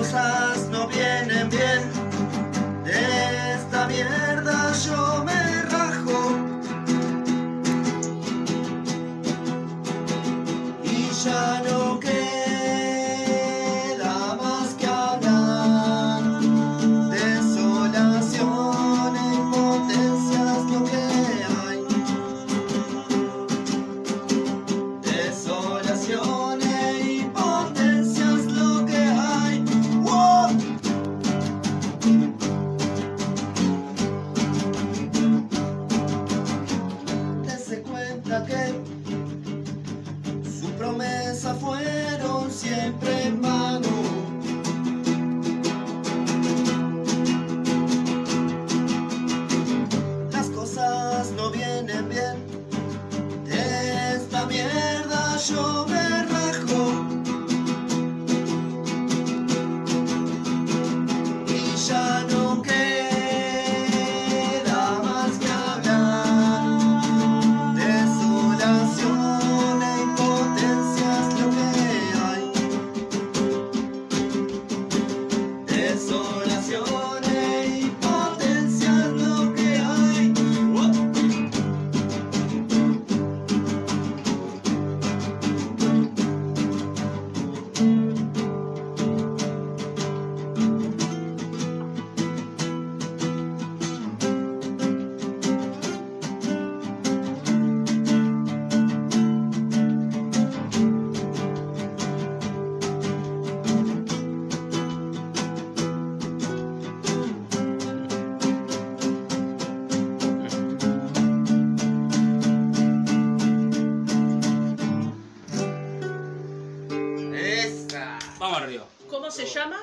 cosas no vienen bien. De esta mierda yo me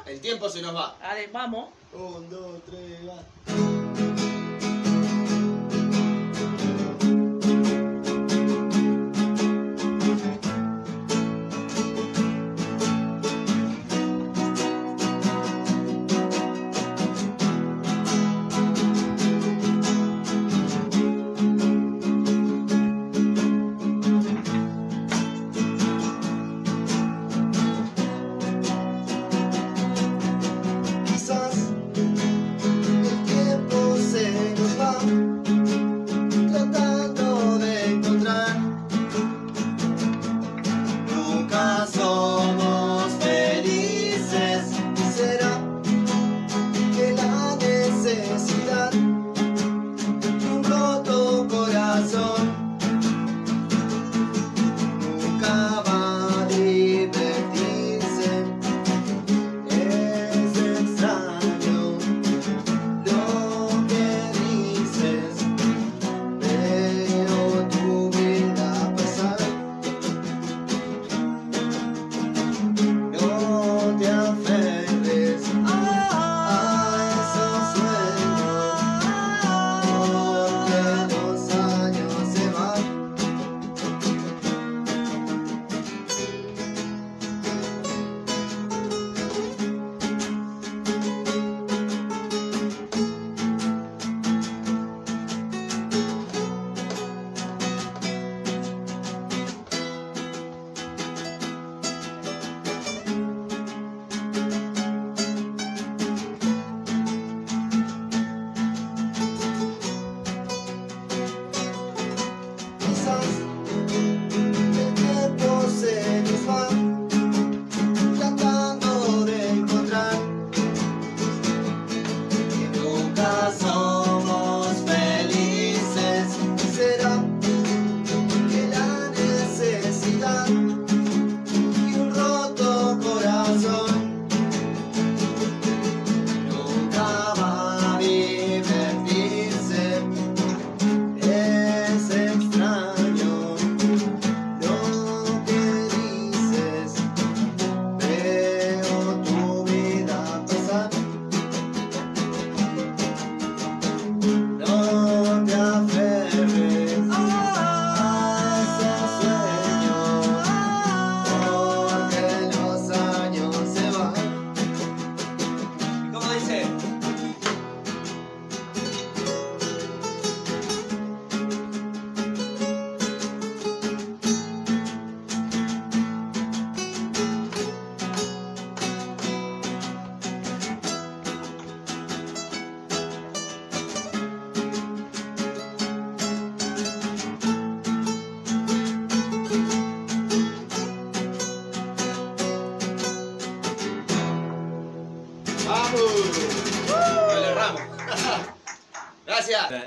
el tiempo se nos va. Dale, vamos. Un, dos, tres, va.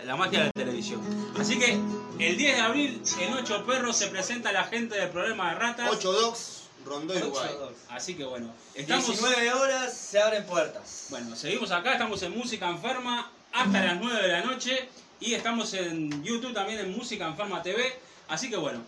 La, la magia de la televisión. Así que el 10 de abril en Ocho Perros se presenta la gente del problema de ratas. 8 dogs, Rondó Uruguay. Así que bueno, estamos. 19 horas se abren puertas. Bueno, seguimos acá, estamos en Música Enferma hasta las 9 de la noche y estamos en YouTube también en Música Enferma TV. Así que bueno,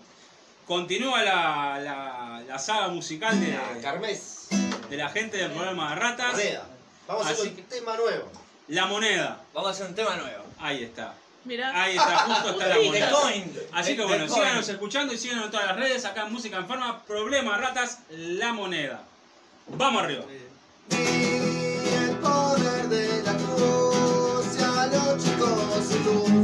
continúa la, la- la saga musical de, Carmes. de la gente del programa de ratas. Moneda. Vamos a hacer un que- tema nuevo. La moneda, Vamos a hacer un tema nuevo. Ahí está. Mirá. Ahí está, justo está la moneda. Así que bueno, síganos escuchando y síganos en todas las redes, acá en Música Enferma, Problema Ratas, La Moneda. Vamos arriba. Y el poder de la cruz y a los chicos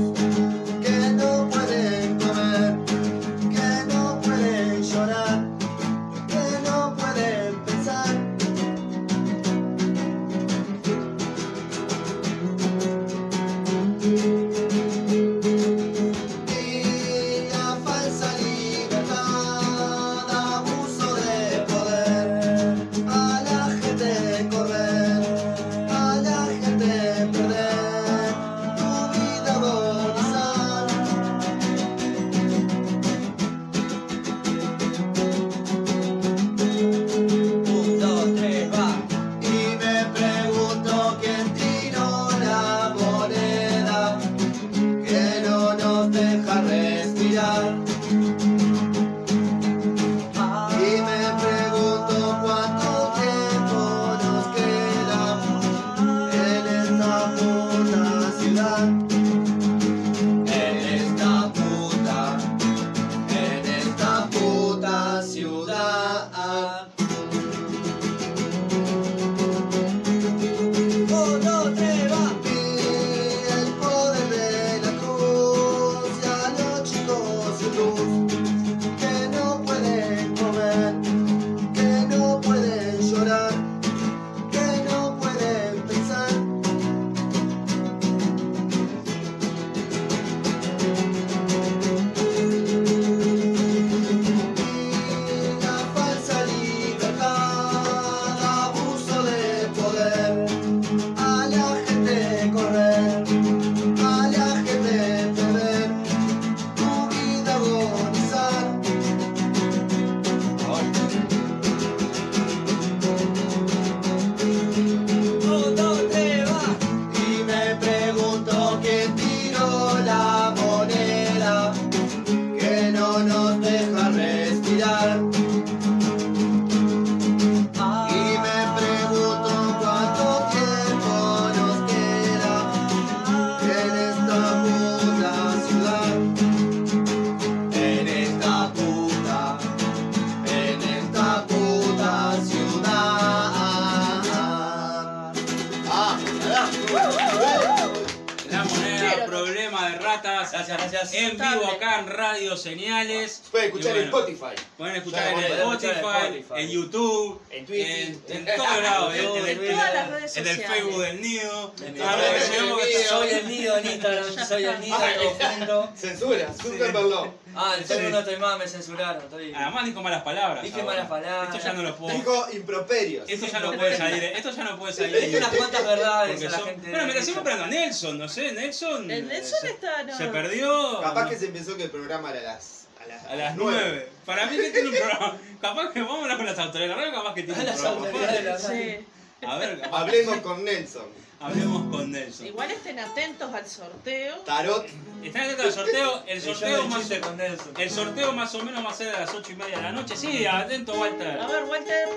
plata. Gracias, gracias. En vivo acá en Radio Señales. Pueden escuchar en bueno, Spotify. Pueden escuchar en Spotify, en Spotify. en YouTube, En Twitter. en, en todos lados. En, en el- En todas las redes en el sociales. Facebook del Nido. El- bueno, Soy el nido en Instagram, soy el nido todo junto. Censura, Zuckerberg Ah, en Facebook no estoy más, me censuraron. Estoy... Además dijo malas palabras. Dije ahora. malas palabras. Esto ya no lo puedo. Dijo improperios. Esto ya no puede salir. Esto ya no puede salir. Dije unas cuantas verdades Porque a la son- gente. Bueno, mira, siempre a Nelson, no sé, Nelson. El Nelson está. No. se perdió. Capaz que se pensó que el programa era a las, a las, A las 9. Para mí que tiene un programa. Capaz que vamos a hablar con las autoridades de la radio, capaz que tiene A un las programa. autoridades de la Sí. A ver, capaz- Hablemos con Nelson. hablemos con Nelson. Igual estén atentos al sorteo. Tarot. Están atentos al sorteo. El El sorteo del más con Nelson. el sorteo más o menos va a ser a las 8 y media de la noche. Sí, atento, Walter. A ver, Walter.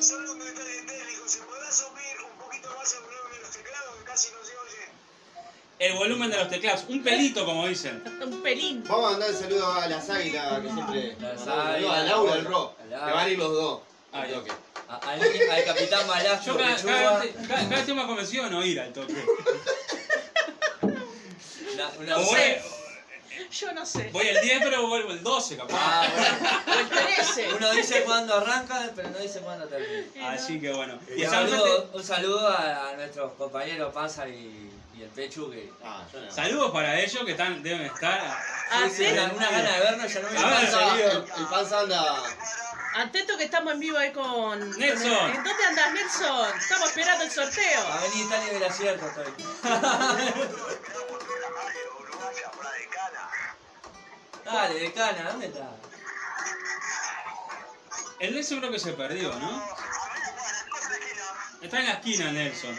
Solo El volumen de los teclados. Un pelito, como dicen. Un pelín. Vamos a mandar el saludo a las águilas que siempre. Las águilas. A Laura del Ro. Que van a ir los dos. Ah, Al toque. A- Al, al capitán Yo Malasco, cada, cada, vez- cada- cada más convencido de no ir al toque. Una, Yo no sé. Voy el 10, pero vuelvo el 12, capaz. Ah, bueno. El 13. Uno dice cuándo arranca, pero no dice cuándo termina. No. Así que bueno. Y Un saludo, un saludo a, a nuestros compañeros Panza y, y el Pechu que Ah, no. saludos para ellos que están, deben estar. Ah, sí, sí. una, una gana de vernos, ya no me Panza- el, el panza anda. Atento que estamos en vivo ahí con. Nelson. ¿En dónde andas, Nelson? Estamos esperando el sorteo. A venir Italia del acierto estoy. Dale, decana, ¿dónde está? El Nelson creo que se perdió, ¿no? Está en la esquina, Nelson.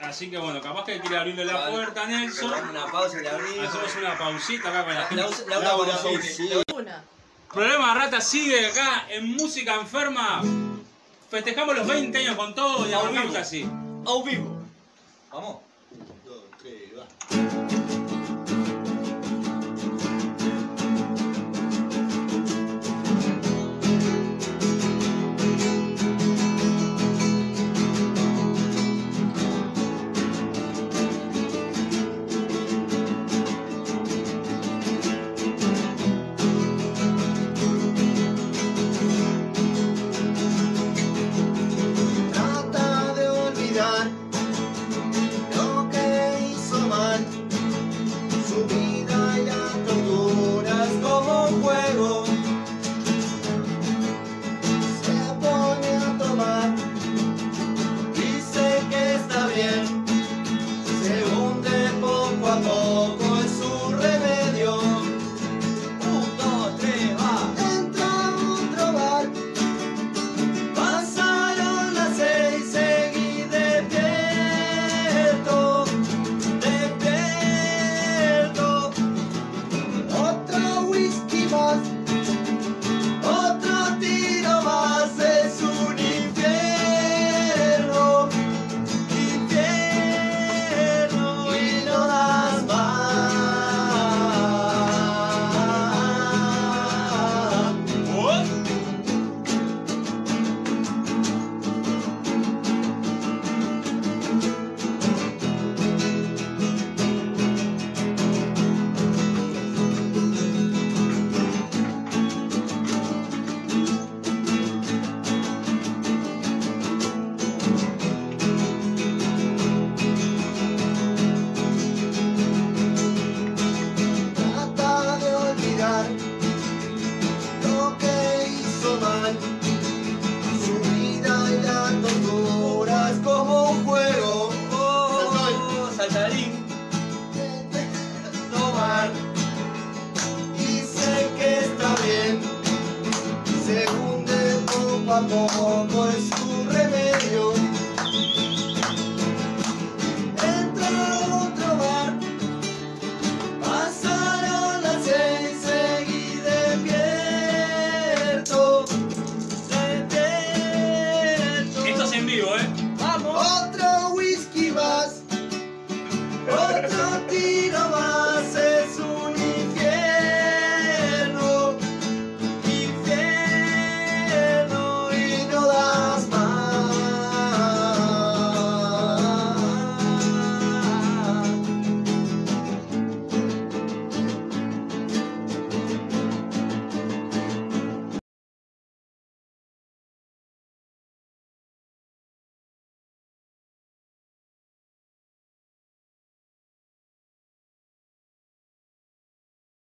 Así que bueno, capaz que quiere abrirle la Vale. puerta a Nelson. Una pausa y abrimos. Hacemos una pausita acá con la La, gente. la, la, la, la-. Una. Programa Rata sigue acá en Música Enferma. Festejamos los 20 años con todo y vivo. así. Au vivo. Vamos. Dos, tres, va.